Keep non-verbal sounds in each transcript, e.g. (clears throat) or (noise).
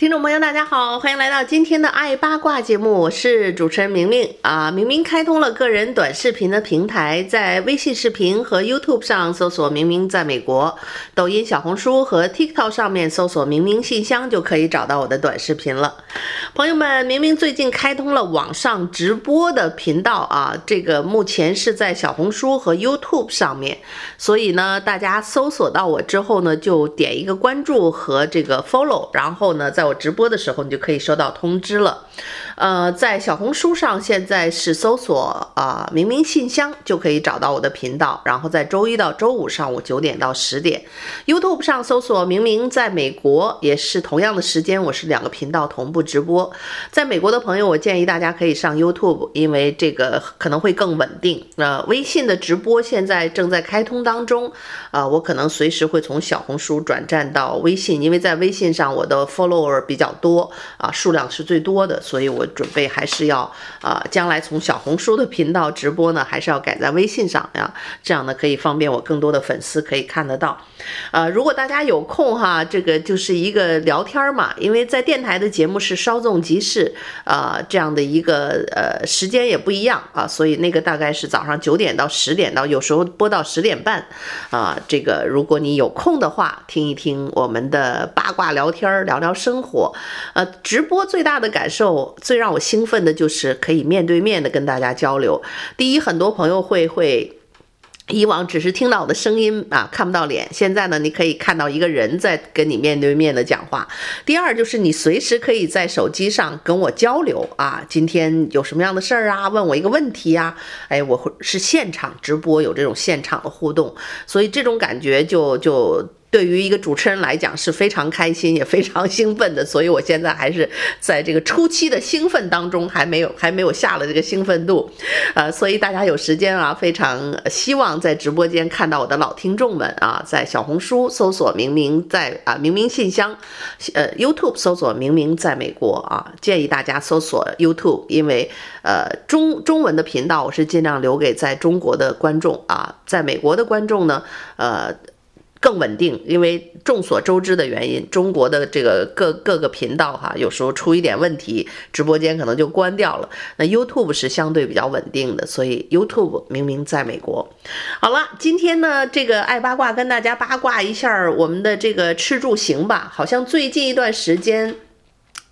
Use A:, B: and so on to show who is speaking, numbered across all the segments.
A: 听众朋友，大家好，欢迎来到今天的爱八卦节目，我是主持人明明啊。明明开通了个人短视频的平台，在微信视频和 YouTube 上搜索“明明在美国”，抖音、小红书和 TikTok 上面搜索“明明信箱”就可以找到我的短视频了。朋友们，明明最近开通了网上直播的频道啊，这个目前是在小红书和 YouTube 上面，所以呢，大家搜索到我之后呢，就点一个关注和这个 Follow，然后呢，在我直播的时候，你就可以收到通知了。呃，在小红书上现在是搜索啊、“明明信箱”就可以找到我的频道。然后在周一到周五上午九点到十点，YouTube 上搜索“明明在美国”也是同样的时间，我是两个频道同步直播。在美国的朋友，我建议大家可以上 YouTube，因为这个可能会更稳定。呃，微信的直播现在正在开通当中，啊、我可能随时会从小红书转战到微信，因为在微信上我的 follower。比较多啊，数量是最多的，所以我准备还是要啊，将来从小红书的频道直播呢，还是要改在微信上呀，这样呢可以方便我更多的粉丝可以看得到。呃，如果大家有空哈，这个就是一个聊天嘛，因为在电台的节目是稍纵即逝啊，这样的一个呃时间也不一样啊，所以那个大概是早上九点到十点到，有时候播到十点半啊，这个如果你有空的话，听一听我们的八卦聊天，聊聊生活。呃，直播最大的感受，最让我兴奋的就是可以面对面的跟大家交流。第一，很多朋友会会以往只是听到我的声音啊，看不到脸，现在呢，你可以看到一个人在跟你面对面的讲话。第二，就是你随时可以在手机上跟我交流啊，今天有什么样的事儿啊，问我一个问题呀，哎，我会是现场直播，有这种现场的互动，所以这种感觉就就。对于一个主持人来讲是非常开心也非常兴奋的，所以我现在还是在这个初期的兴奋当中，还没有还没有下了这个兴奋度，呃，所以大家有时间啊，非常希望在直播间看到我的老听众们啊，在小红书搜索“明明在啊明明信箱”，呃，YouTube 搜索“明明在美国”啊，建议大家搜索 YouTube，因为呃中中文的频道我是尽量留给在中国的观众啊，在美国的观众呢，呃。更稳定，因为众所周知的原因，中国的这个各各个频道哈，有时候出一点问题，直播间可能就关掉了。那 YouTube 是相对比较稳定的，所以 YouTube 明明在美国。好了，今天呢，这个爱八卦跟大家八卦一下我们的这个吃住行吧，好像最近一段时间。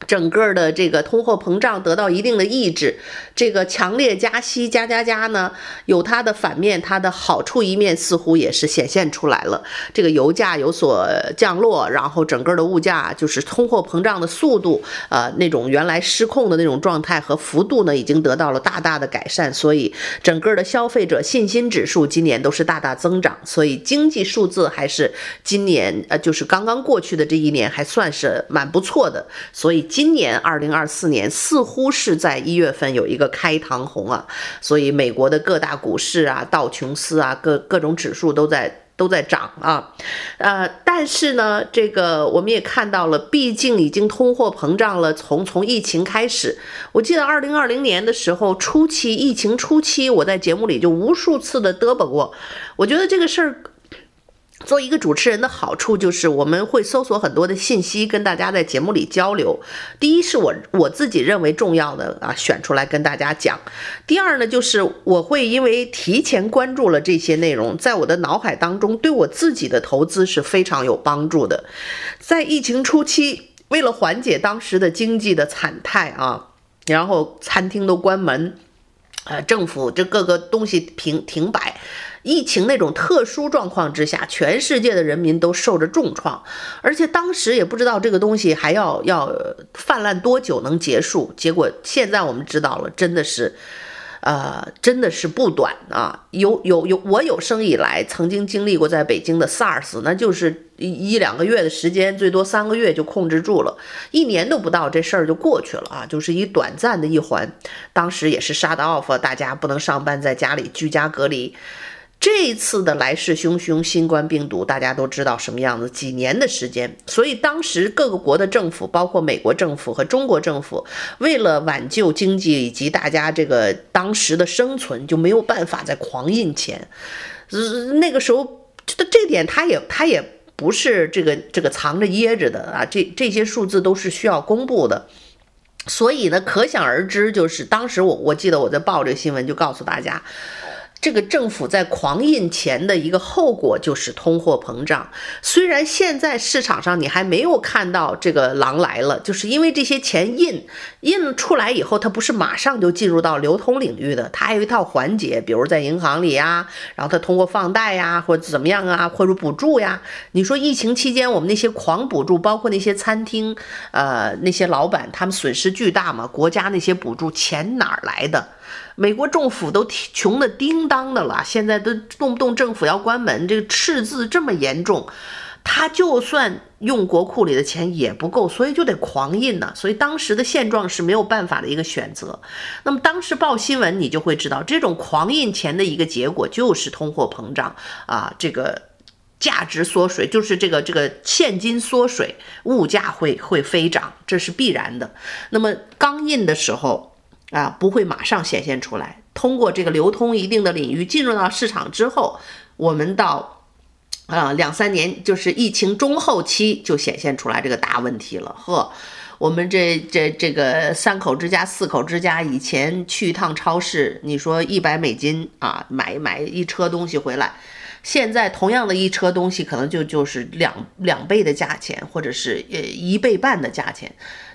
A: 整个的这个通货膨胀得到一定的抑制，这个强烈加息加加加呢，有它的反面，它的好处一面似乎也是显现出来了。这个油价有所降落，然后整个的物价就是通货膨胀的速度，呃，那种原来失控的那种状态和幅度呢，已经得到了大大的改善。所以整个的消费者信心指数今年都是大大增长，所以经济数字还是今年呃，就是刚刚过去的这一年还算是蛮不错的，所以。今年二零二四年似乎是在一月份有一个开膛红啊，所以美国的各大股市啊、道琼斯啊、各各种指数都在都在涨啊，呃，但是呢，这个我们也看到了，毕竟已经通货膨胀了。从从疫情开始，我记得二零二零年的时候初期，疫情初期，我在节目里就无数次的嘚啵过，我觉得这个事儿。做一个主持人的好处就是我们会搜索很多的信息，跟大家在节目里交流。第一是我我自己认为重要的啊，选出来跟大家讲。第二呢，就是我会因为提前关注了这些内容，在我的脑海当中，对我自己的投资是非常有帮助的。在疫情初期，为了缓解当时的经济的惨态啊，然后餐厅都关门，呃，政府这各个东西停停摆。疫情那种特殊状况之下，全世界的人民都受着重创，而且当时也不知道这个东西还要要泛滥多久能结束。结果现在我们知道了，真的是，呃，真的是不短啊！有有有，我有生以来曾经经历过在北京的 SARS，那就是一一两个月的时间，最多三个月就控制住了，一年都不到，这事儿就过去了啊，就是一短暂的一环。当时也是 shut off，大家不能上班，在家里居家隔离。这一次的来势汹汹，新冠病毒大家都知道什么样子，几年的时间，所以当时各个国的政府，包括美国政府和中国政府，为了挽救经济以及大家这个当时的生存，就没有办法再狂印钱。那个时候，这这点他也他也不是这个这个藏着掖着的啊，这这些数字都是需要公布的。所以呢，可想而知，就是当时我我记得我在报这个新闻，就告诉大家。这个政府在狂印钱的一个后果就是通货膨胀。虽然现在市场上你还没有看到这个狼来了，就是因为这些钱印印出来以后，它不是马上就进入到流通领域的，它还有一套环节，比如在银行里呀，然后它通过放贷呀，或者怎么样啊，或者补助呀。你说疫情期间我们那些狂补助，包括那些餐厅，呃，那些老板他们损失巨大嘛？国家那些补助钱哪儿来的？美国政府都穷得叮当的了，现在都动不动政府要关门，这个赤字这么严重，他就算用国库里的钱也不够，所以就得狂印呢。所以当时的现状是没有办法的一个选择。那么当时报新闻，你就会知道，这种狂印钱的一个结果就是通货膨胀啊，这个价值缩水，就是这个这个现金缩水，物价会会飞涨，这是必然的。那么刚印的时候。啊，不会马上显现出来。通过这个流通一定的领域进入到市场之后，我们到啊两三年，就是疫情中后期就显现出来这个大问题了。呵，我们这这这个三口之家、四口之家，以前去一趟超市，你说一百美金啊，买买一车东西回来，现在同样的一车东西，可能就就是两两倍的价钱，或者是呃一倍半的价钱。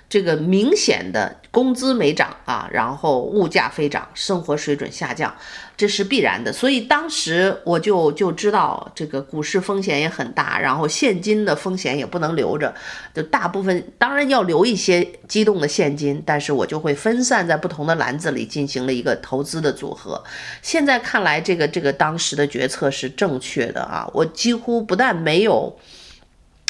A: 这个明显的工资没涨啊，然后物价飞涨，生活水准下降，这是必然的。所以当时我就就知道这个股市风险也很大，然后现金的风险也不能留着，就大部分当然要留一些机动的现金，但是我就会分散在不同的篮子里进行了一个投资的组合。现在看来，这个这个当时的决策是正确的啊，我几乎不但没有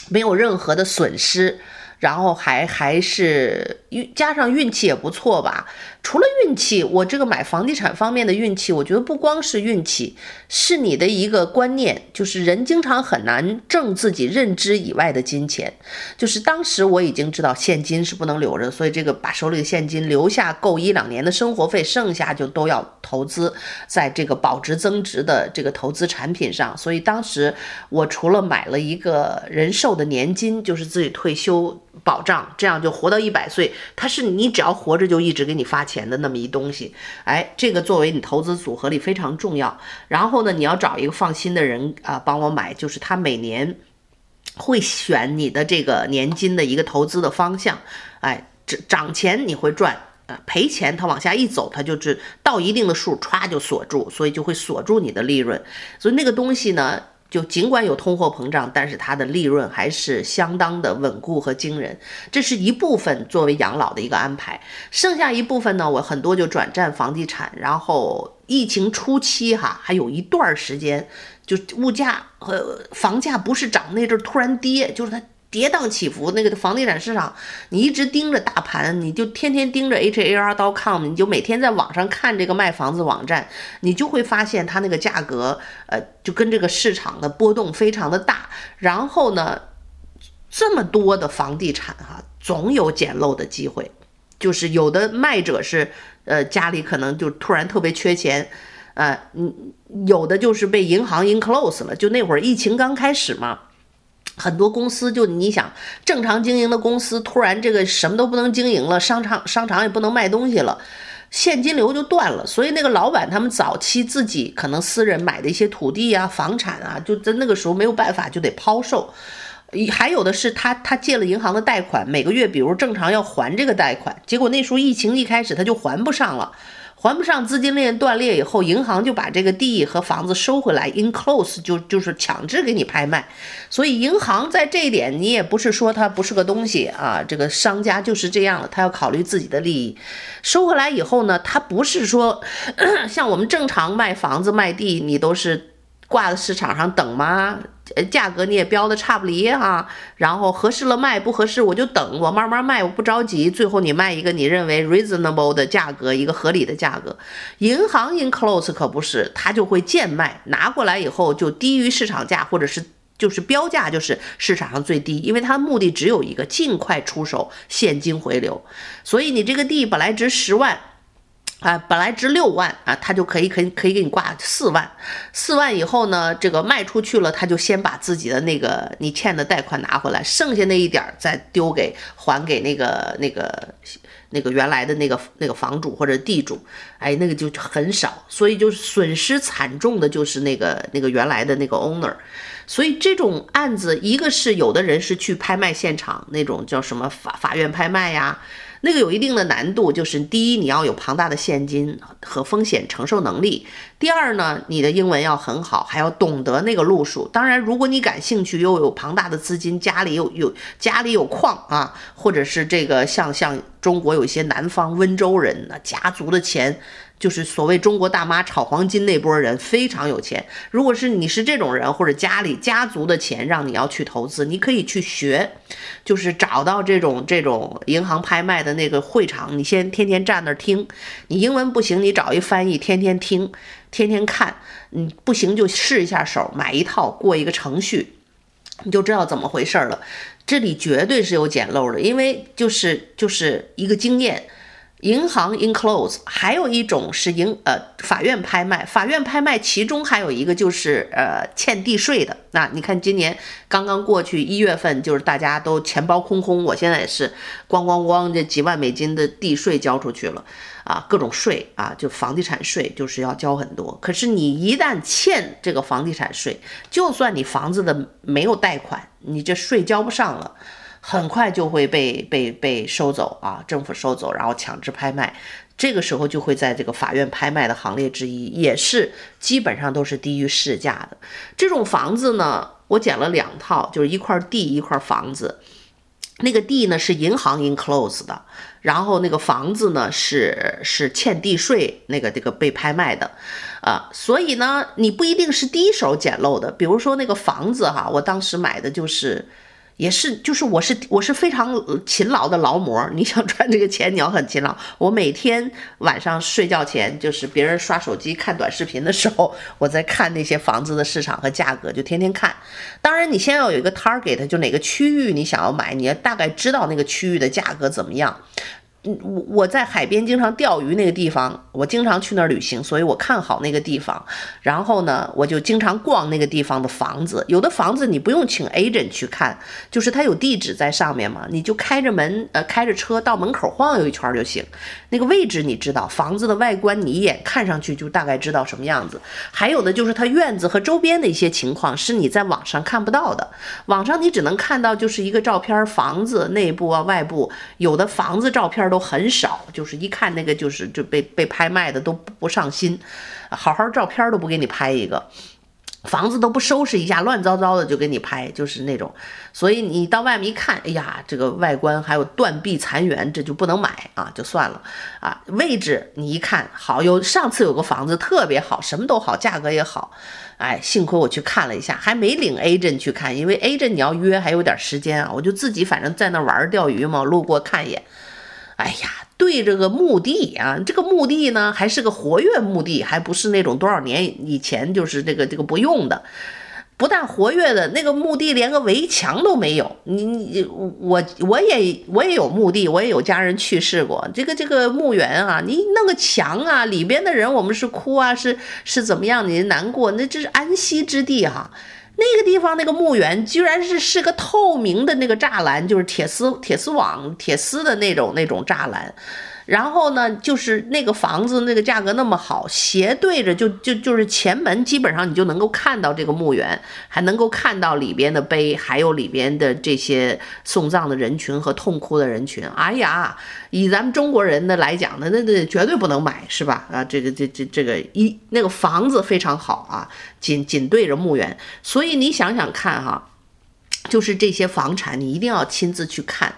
A: 没有任何的损失。然后还还是加上运气也不错吧。除了运气，我这个买房地产方面的运气，我觉得不光是运气，是你的一个观念，就是人经常很难挣自己认知以外的金钱。就是当时我已经知道现金是不能留着，所以这个把手里的现金留下够一两年的生活费，剩下就都要投资在这个保值增值的这个投资产品上。所以当时我除了买了一个人寿的年金，就是自己退休保障，这样就活到一百岁。它是你只要活着就一直给你发钱。的那么一东西，哎，这个作为你投资组合里非常重要。然后呢，你要找一个放心的人啊，帮我买，就是他每年会选你的这个年金的一个投资的方向。哎，涨涨钱你会赚，呃，赔钱它往下一走，它就是到一定的数，歘就锁住，所以就会锁住你的利润。所以那个东西呢。就尽管有通货膨胀，但是它的利润还是相当的稳固和惊人。这是一部分作为养老的一个安排，剩下一部分呢，我很多就转战房地产。然后疫情初期哈，还有一段时间，就物价和房价不是涨那阵突然跌，就是它。跌宕起伏，那个房地产市场，你一直盯着大盘，你就天天盯着 H A R dot com，你就每天在网上看这个卖房子网站，你就会发现它那个价格，呃，就跟这个市场的波动非常的大。然后呢，这么多的房地产哈、总有捡漏的机会，就是有的卖者是，呃，家里可能就突然特别缺钱，呃，嗯，有的就是被银行 enclose 了，就那会儿疫情刚开始嘛。很多公司就你想正常经营的公司，突然这个什么都不能经营了，商场商场也不能卖东西了，现金流就断了。所以那个老板他们早期自己可能私人买的一些土地啊、房产啊，就在那个时候没有办法就得抛售。还有的是他他借了银行的贷款，每个月比如正常要还这个贷款，结果那时候疫情一开始他就还不上了。还不上，资金链断裂以后，银行就把这个地和房子收回来，enclose 就就是强制给你拍卖。所以银行在这一点，你也不是说它不是个东西啊，这个商家就是这样的，他要考虑自己的利益。收回来以后呢，他不是说 (coughs) 像我们正常卖房子卖地，你都是。挂在市场上等吗？价格你也标的差不离哈，然后合适了卖，不合适我就等，我慢慢卖，我不着急。最后你卖一个你认为 reasonable 的价格，一个合理的价格。银行 enclose 可不是，它就会贱卖，拿过来以后就低于市场价，或者是就是标价就是市场上最低，因为它的目的只有一个，尽快出手，现金回流。所以你这个地本来值十万。啊，本来值六万啊，他就可以可以可以给你挂四万，四万以后呢，这个卖出去了，他就先把自己的那个你欠的贷款拿回来，剩下那一点儿再丢给还给那个那个那个原来的那个那个房主或者地主，哎，那个就很少，所以就损失惨重的就是那个那个原来的那个 owner，所以这种案子，一个是有的人是去拍卖现场那种叫什么法法院拍卖呀。那个有一定的难度，就是第一，你要有庞大的现金和风险承受能力；第二呢，你的英文要很好，还要懂得那个路数。当然，如果你感兴趣，又有庞大的资金，家里有有家里有矿啊，或者是这个像像中国有一些南方温州人，呢家族的钱。就是所谓中国大妈炒黄金那波人非常有钱。如果是你是这种人，或者家里家族的钱让你要去投资，你可以去学，就是找到这种这种银行拍卖的那个会场，你先天天站那儿听。你英文不行，你找一翻译，天天听，天天看。你不行就试一下手，买一套过一个程序，你就知道怎么回事了。这里绝对是有捡漏的，因为就是就是一个经验。银行 enclose，还有一种是银呃法院拍卖，法院拍卖其中还有一个就是呃欠地税的。那你看今年刚刚过去一月份，就是大家都钱包空空，我现在也是咣咣咣这几万美金的地税交出去了啊，各种税啊，就房地产税就是要交很多。可是你一旦欠这个房地产税，就算你房子的没有贷款，你这税交不上了。很快就会被被被收走啊，政府收走，然后强制拍卖，这个时候就会在这个法院拍卖的行列之一，也是基本上都是低于市价的。这种房子呢，我捡了两套，就是一块地一块房子，那个地呢是银行 enclose 的，然后那个房子呢是是欠地税那个这个被拍卖的，啊，所以呢你不一定是第一手捡漏的，比如说那个房子哈，我当时买的就是。也是，就是我是我是非常勤劳的劳模。(laughs) 你想赚这个钱，你要很勤劳。我每天晚上睡觉前，就是别人刷手机看短视频的时候，我在看那些房子的市场和价格，就天天看。当然，你先要有一个 target，就哪个区域你想要买，你要大概知道那个区域的价格怎么样。我我在海边经常钓鱼那个地方，我经常去那儿旅行，所以我看好那个地方。然后呢，我就经常逛那个地方的房子。有的房子你不用请 agent 去看，就是它有地址在上面嘛，你就开着门，呃，开着车到门口晃悠一圈就行。那个位置你知道，房子的外观你一眼看上去就大概知道什么样子。还有的就是它院子和周边的一些情况是你在网上看不到的，网上你只能看到就是一个照片，房子内部啊、外部，有的房子照片都都很少，就是一看那个就是就被被拍卖的都不上心，好好照片都不给你拍一个，房子都不收拾一下，乱糟糟的就给你拍，就是那种。所以你到外面一看，哎呀，这个外观还有断壁残垣，这就不能买啊，就算了啊。位置你一看好，有上次有个房子特别好，什么都好，价格也好。哎，幸亏我去看了一下，还没领 agent 去看，因为 agent 你要约还有点时间啊。我就自己反正在那玩钓鱼嘛，路过看一眼。哎呀，对这个墓地啊，这个墓地呢还是个活跃墓地，还不是那种多少年以前就是这个这个不用的，不但活跃的那个墓地连个围墙都没有。你你我我也我也有墓地，我也有家人去世过。这个这个墓园啊，你弄个墙啊，里边的人我们是哭啊，是是怎么样？你难过，那这是安息之地哈、那个地方那个墓园居然是是个透明的那个栅栏，就是铁丝铁丝网铁丝的那种那种栅栏。然后呢，就是那个房子那个价格那么好，斜对着就就就是前门，基本上你就能够看到这个墓园，还能够看到里边的碑，还有里边的这些送葬的人群和痛哭的人群。哎呀，以咱们中国人的来讲呢，那那绝对不能买，是吧？啊，这个这这这个一那个房子非常好啊，紧紧对着墓园，所以你想想看哈，就是这些房产，你一定要亲自去看。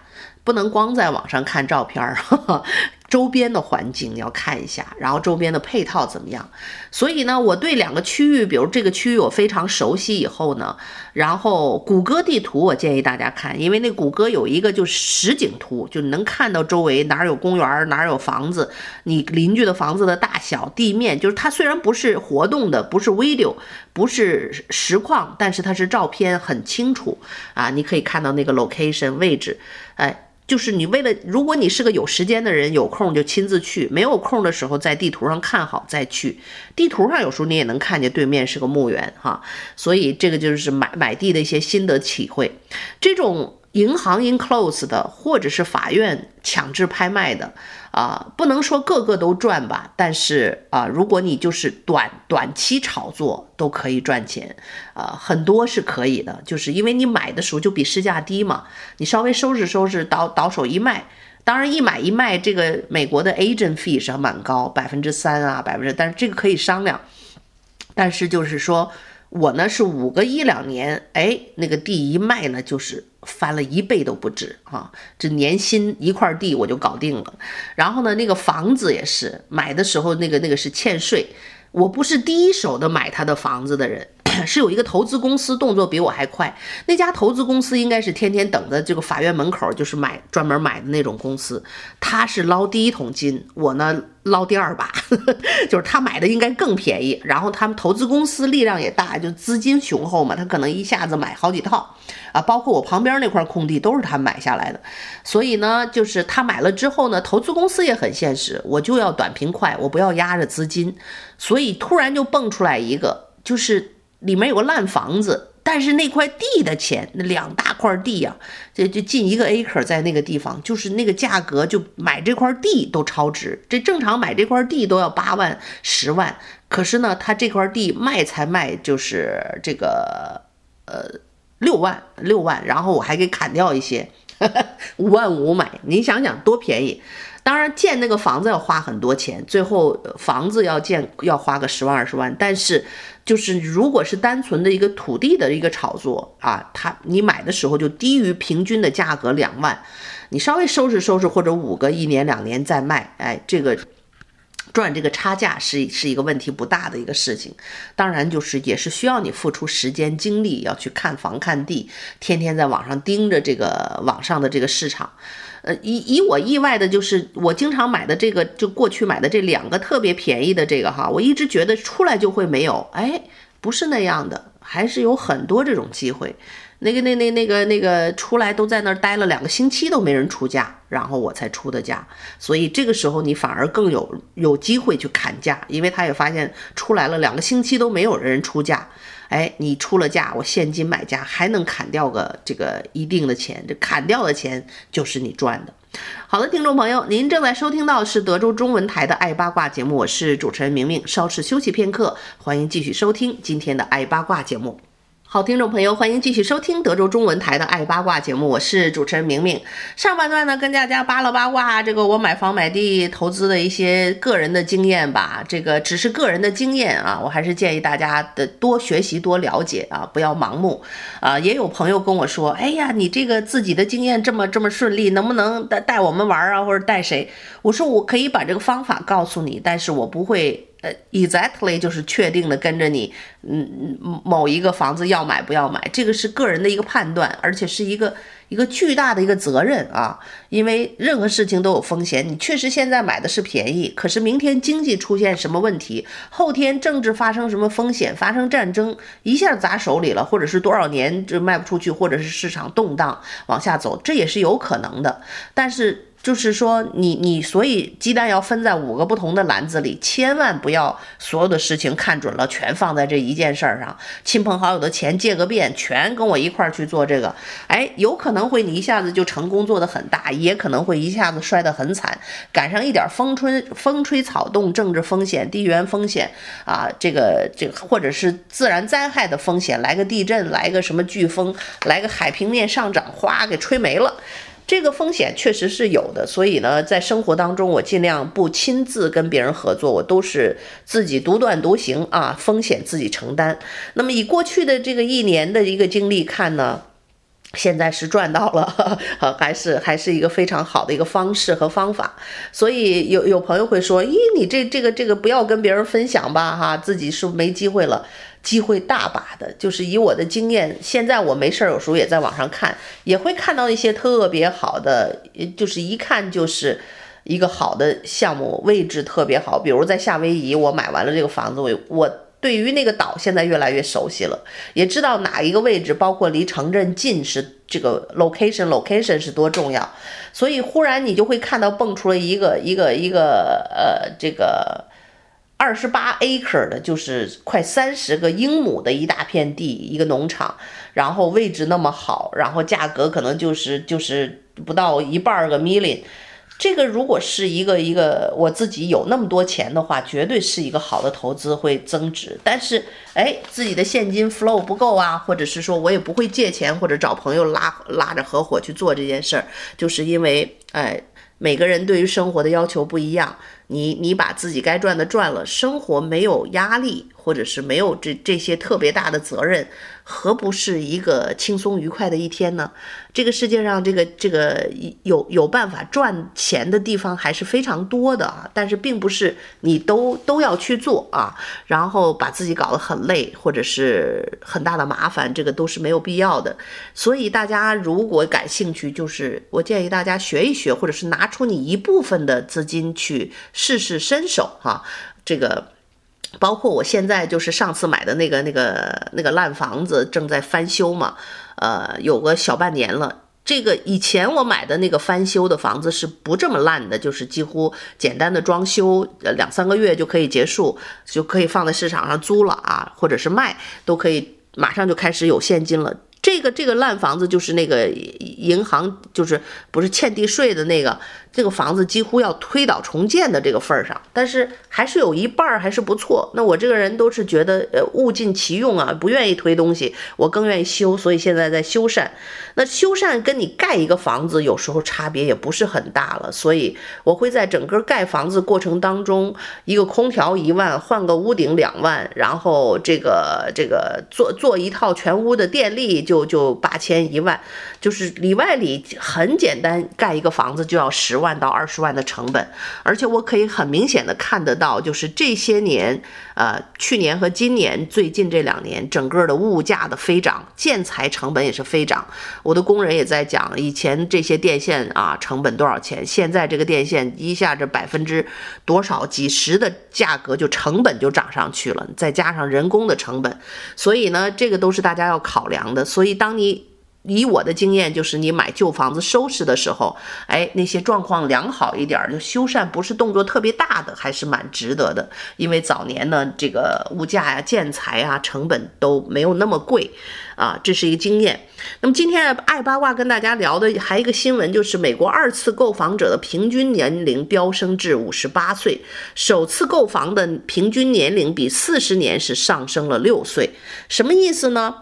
A: 不能光在网上看照片儿，(laughs) 周边的环境要看一下，然后周边的配套怎么样。所以呢，我对两个区域，比如这个区域我非常熟悉以后呢，然后谷歌地图我建议大家看，因为那谷歌有一个就实景图，就能看到周围哪儿有公园，哪儿有房子，你邻居的房子的大小、地面，就是它虽然不是活动的，不是 video，不是实况，但是它是照片很清楚啊，你可以看到那个 location 位置，哎。就是你为了，如果你是个有时间的人，有空就亲自去；没有空的时候，在地图上看好再去。地图上有时候你也能看见对面是个墓园哈，所以这个就是买买地的一些心得体会。这种。银行 enclose 的，或者是法院强制拍卖的，啊，不能说个个都赚吧，但是啊，如果你就是短短期炒作都可以赚钱，啊，很多是可以的，就是因为你买的时候就比市价低嘛，你稍微收拾收拾，倒倒手一卖，当然一买一卖这个美国的 agent fee 是蛮高，百分之三啊，百分之，但是这个可以商量，但是就是说。我呢是五个一两年，哎，那个地一卖呢，就是翻了一倍都不止啊！这年薪一块地我就搞定了。然后呢，那个房子也是买的时候，那个那个是欠税。我不是第一手的买他的房子的人。(clears throat) 是有一个投资公司动作比我还快，那家投资公司应该是天天等着这个法院门口，就是买专门买的那种公司。他是捞第一桶金，我呢捞第二把，(laughs) 就是他买的应该更便宜。然后他们投资公司力量也大，就资金雄厚嘛，他可能一下子买好几套啊。包括我旁边那块空地都是他买下来的，所以呢，就是他买了之后呢，投资公司也很现实，我就要短平快，我不要压着资金，所以突然就蹦出来一个，就是。里面有个烂房子，但是那块地的钱，那两大块地呀、啊，这就近一个 acre 在那个地方，就是那个价格，就买这块地都超值。这正常买这块地都要八万、十万，可是呢，他这块地卖才卖就是这个呃六万六万，然后我还给砍掉一些，(laughs) 五万五买，你想想多便宜。当然建那个房子要花很多钱，最后房子要建要花个十万二十万，但是。就是，如果是单纯的一个土地的一个炒作啊，它你买的时候就低于平均的价格两万，你稍微收拾收拾或者五个一年两年再卖，哎，这个赚这个差价是是一个问题不大的一个事情。当然，就是也是需要你付出时间精力，要去看房看地，天天在网上盯着这个网上的这个市场。呃，以以我意外的就是，我经常买的这个，就过去买的这两个特别便宜的这个哈，我一直觉得出来就会没有，哎，不是那样的，还是有很多这种机会。那个那那那个那个出来都在那儿待了两个星期都没人出价，然后我才出的价，所以这个时候你反而更有有机会去砍价，因为他也发现出来了两个星期都没有人出价。哎，你出了价，我现金买家还能砍掉个这个一定的钱，这砍掉的钱就是你赚的。好的，听众朋友，您正在收听到是德州中文台的爱八卦节目，我是主持人明明。稍事休息片刻，欢迎继续收听今天的爱八卦节目。好，听众朋友，欢迎继续收听德州中文台的爱八卦节目，我是主持人明明。上半段呢，跟大家扒拉八卦这个我买房买地投资的一些个人的经验吧，这个只是个人的经验啊，我还是建议大家的多学习多了解啊，不要盲目啊。也有朋友跟我说，哎呀，你这个自己的经验这么这么顺利，能不能带带我们玩啊，或者带谁？我说我可以把这个方法告诉你，但是我不会。Exactly 就是确定的跟着你，嗯，某一个房子要买不要买，这个是个人的一个判断，而且是一个一个巨大的一个责任啊，因为任何事情都有风险。你确实现在买的是便宜，可是明天经济出现什么问题，后天政治发生什么风险，发生战争，一下砸手里了，或者是多少年就卖不出去，或者是市场动荡往下走，这也是有可能的。但是。就是说你，你所以鸡蛋要分在五个不同的篮子里，千万不要所有的事情看准了全放在这一件事儿上。亲朋好友的钱借个遍，全跟我一块儿去做这个，哎，有可能会你一下子就成功做得很大，也可能会一下子摔得很惨，赶上一点风吹风吹草动、政治风险、地缘风险啊，这个这个或者是自然灾害的风险，来个地震，来个什么飓风，来个海平面上涨，哗给吹没了。这个风险确实是有的，所以呢，在生活当中，我尽量不亲自跟别人合作，我都是自己独断独行啊，风险自己承担。那么以过去的这个一年的一个经历看呢，现在是赚到了，还是还是一个非常好的一个方式和方法。所以有有朋友会说：“咦，你这这个这个不要跟别人分享吧，哈，自己是不是没机会了？机会大把的。就是以我的经验，现在我没事儿，有时候也在网上看，也会看到一些特别好的，就是一看就是一个好的项目，位置特别好。比如在夏威夷，我买完了这个房子，我我。”对于那个岛，现在越来越熟悉了，也知道哪一个位置，包括离城镇近是这个 location location 是多重要，所以忽然你就会看到蹦出了一个一个一个呃这个二十八 acre 的，就是快三十个英亩的一大片地，一个农场，然后位置那么好，然后价格可能就是就是不到一半个 million。这个如果是一个一个我自己有那么多钱的话，绝对是一个好的投资，会增值。但是，哎，自己的现金 flow 不够啊，或者是说我也不会借钱，或者找朋友拉拉着合伙去做这件事儿，就是因为，哎，每个人对于生活的要求不一样。你你把自己该赚的赚了，生活没有压力，或者是没有这这些特别大的责任，何不是一个轻松愉快的一天呢？这个世界上，这个这个有有办法赚钱的地方还是非常多的啊，但是并不是你都都要去做啊，然后把自己搞得很累，或者是很大的麻烦，这个都是没有必要的。所以大家如果感兴趣，就是我建议大家学一学，或者是拿出你一部分的资金去。试试身手哈，这个包括我现在就是上次买的那个那个那个烂房子正在翻修嘛，呃，有个小半年了。这个以前我买的那个翻修的房子是不这么烂的，就是几乎简单的装修，两三个月就可以结束，就可以放在市场上租了啊，或者是卖，都可以马上就开始有现金了。这个这个烂房子就是那个银行就是不是欠地税的那个。这个房子几乎要推倒重建的这个份儿上，但是还是有一半儿还是不错。那我这个人都是觉得，呃，物尽其用啊，不愿意推东西，我更愿意修，所以现在在修缮。那修缮跟你盖一个房子有时候差别也不是很大了，所以我会在整个盖房子过程当中，一个空调一万，换个屋顶两万，然后这个这个做做一套全屋的电力就就八千一万，就是里外里很简单，盖一个房子就要十万。万到二十万的成本，而且我可以很明显的看得到，就是这些年，呃，去年和今年，最近这两年，整个的物价的飞涨，建材成本也是飞涨。我的工人也在讲，以前这些电线啊，成本多少钱？现在这个电线一下这百分之多少几十的价格就成本就涨上去了，再加上人工的成本，所以呢，这个都是大家要考量的。所以当你以我的经验，就是你买旧房子收拾的时候，哎，那些状况良好一点，就修缮不是动作特别大的，还是蛮值得的。因为早年呢，这个物价呀、建材啊，成本都没有那么贵，啊，这是一个经验。那么今天爱八卦跟大家聊的还有一个新闻，就是美国二次购房者的平均年龄飙升至五十八岁，首次购房的平均年龄比四十年是上升了六岁，什么意思呢？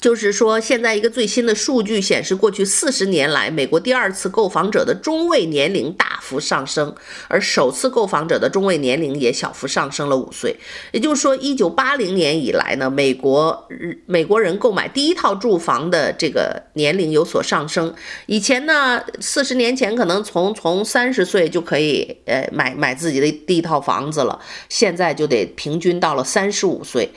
A: 就是说，现在一个最新的数据显示，过去四十年来，美国第二次购房者的中位年龄大幅上升，而首次购房者的中位年龄也小幅上升了五岁。也就是说，一九八零年以来呢，美国美国人购买第一套住房的这个年龄有所上升。以前呢，四十年前可能从从三十岁就可以呃买买自己的第一套房子了，现在就得平均到了三十五岁。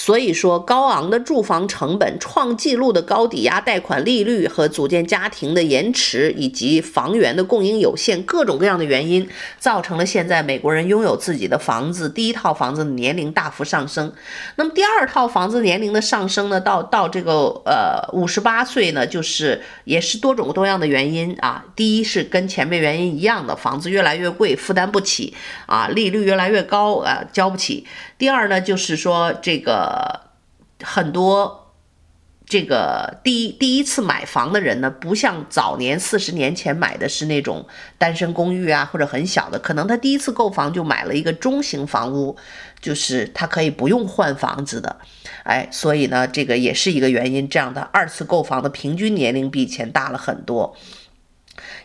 A: 所以说，高昂的住房成本、创纪录的高抵押贷款利率和组建家庭的延迟，以及房源的供应有限，各种各样的原因，造成了现在美国人拥有自己的房子，第一套房子的年龄大幅上升。那么第二套房子年龄的上升呢，到到这个呃五十八岁呢，就是也是多种多样的原因啊。第一是跟前面原因一样的，房子越来越贵，负担不起啊，利率越来越高啊，交不起。第二呢，就是说这个呃很多这个第一第一次买房的人呢，不像早年四十年前买的是那种单身公寓啊，或者很小的，可能他第一次购房就买了一个中型房屋，就是他可以不用换房子的，哎，所以呢，这个也是一个原因，这样的二次购房的平均年龄比以前大了很多。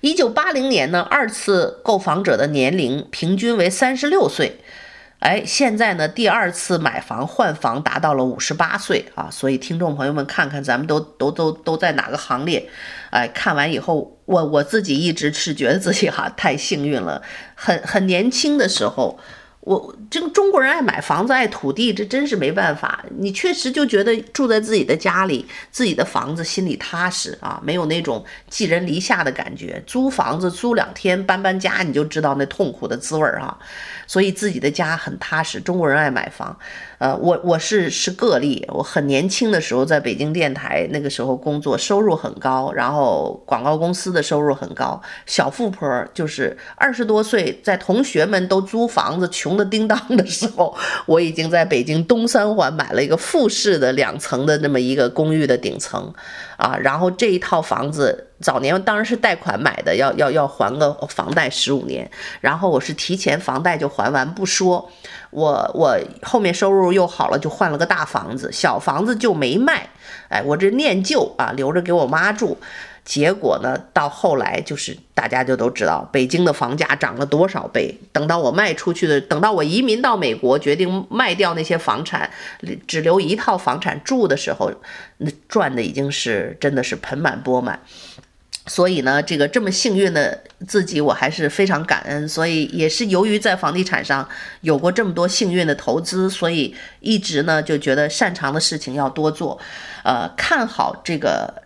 A: 一九八零年呢，二次购房者的年龄平均为三十六岁。哎，现在呢，第二次买房换房达到了五十八岁啊，所以听众朋友们看看，咱们都都都都在哪个行列？哎，看完以后，我我自己一直是觉得自己哈太幸运了，很很年轻的时候。我这个中国人爱买房子爱土地，这真是没办法。你确实就觉得住在自己的家里，自己的房子心里踏实啊，没有那种寄人篱下的感觉。租房子租两天搬搬家，你就知道那痛苦的滋味儿啊。所以自己的家很踏实。中国人爱买房，呃，我我是是个例。我很年轻的时候在北京电台那个时候工作，收入很高，然后广告公司的收入很高。小富婆就是二十多岁，在同学们都租房子穷的叮当的时候，我已经在北京东三环买了一个复式的两层的那么一个公寓的顶层，啊，然后这一套房子。早年当然是贷款买的，要要要还个房贷十五年，然后我是提前房贷就还完不说，我我后面收入又好了，就换了个大房子，小房子就没卖，哎，我这念旧啊，留着给我妈住。结果呢，到后来就是大家就都知道，北京的房价涨了多少倍。等到我卖出去的，等到我移民到美国，决定卖掉那些房产，只留一套房产住的时候，那赚的已经是真的是盆满钵满。所以呢，这个这么幸运的自己，我还是非常感恩。所以也是由于在房地产上有过这么多幸运的投资，所以一直呢就觉得擅长的事情要多做，呃，看好这个。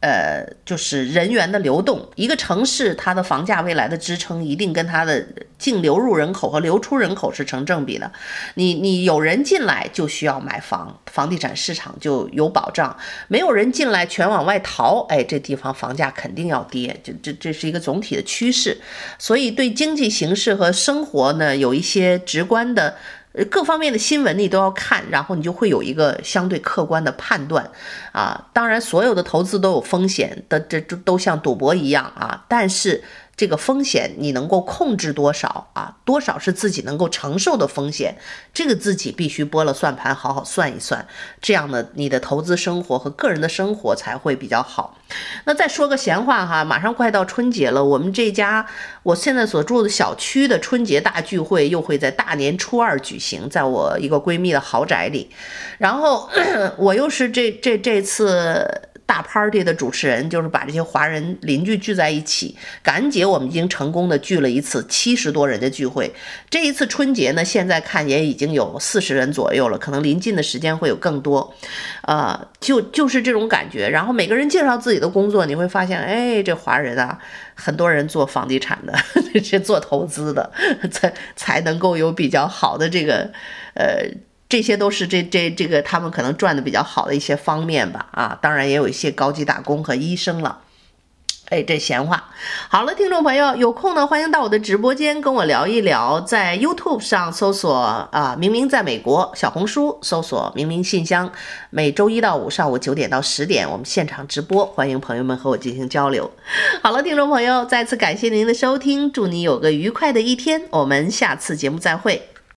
A: 呃，就是人员的流动，一个城市它的房价未来的支撑一定跟它的净流入人口和流出人口是成正比的。你你有人进来就需要买房，房地产市场就有保障；没有人进来全往外逃，哎，这地方房价肯定要跌。这这这是一个总体的趋势，所以对经济形势和生活呢有一些直观的。各方面的新闻你都要看，然后你就会有一个相对客观的判断，啊，当然所有的投资都有风险的，这这都像赌博一样啊，但是。这个风险你能够控制多少啊？多少是自己能够承受的风险？这个自己必须拨了算盘，好好算一算。这样呢，你的投资生活和个人的生活才会比较好。那再说个闲话哈，马上快到春节了，我们这家我现在所住的小区的春节大聚会又会在大年初二举行，在我一个闺蜜的豪宅里。然后 (clears throat) 我又是这这这次。大 party 的主持人就是把这些华人邻居聚在一起。感恩节我们已经成功的聚了一次七十多人的聚会。这一次春节呢，现在看也已经有四十人左右了，可能临近的时间会有更多。呃，就就是这种感觉。然后每个人介绍自己的工作，你会发现，哎，这华人啊，很多人做房地产的，(laughs) 是做投资的，才才能够有比较好的这个，呃。这些都是这这这个他们可能赚的比较好的一些方面吧，啊，当然也有一些高级打工和医生了。哎，这闲话。好了，听众朋友，有空呢，欢迎到我的直播间跟我聊一聊。在 YouTube 上搜索啊，明明在美国；小红书搜索明明信箱。每周一到五上午九点到十点，我们现场直播，欢迎朋友们和我进行交流。好了，听众朋友，再次感谢您的收听，祝你有个愉快的一天，我们下次节目再会。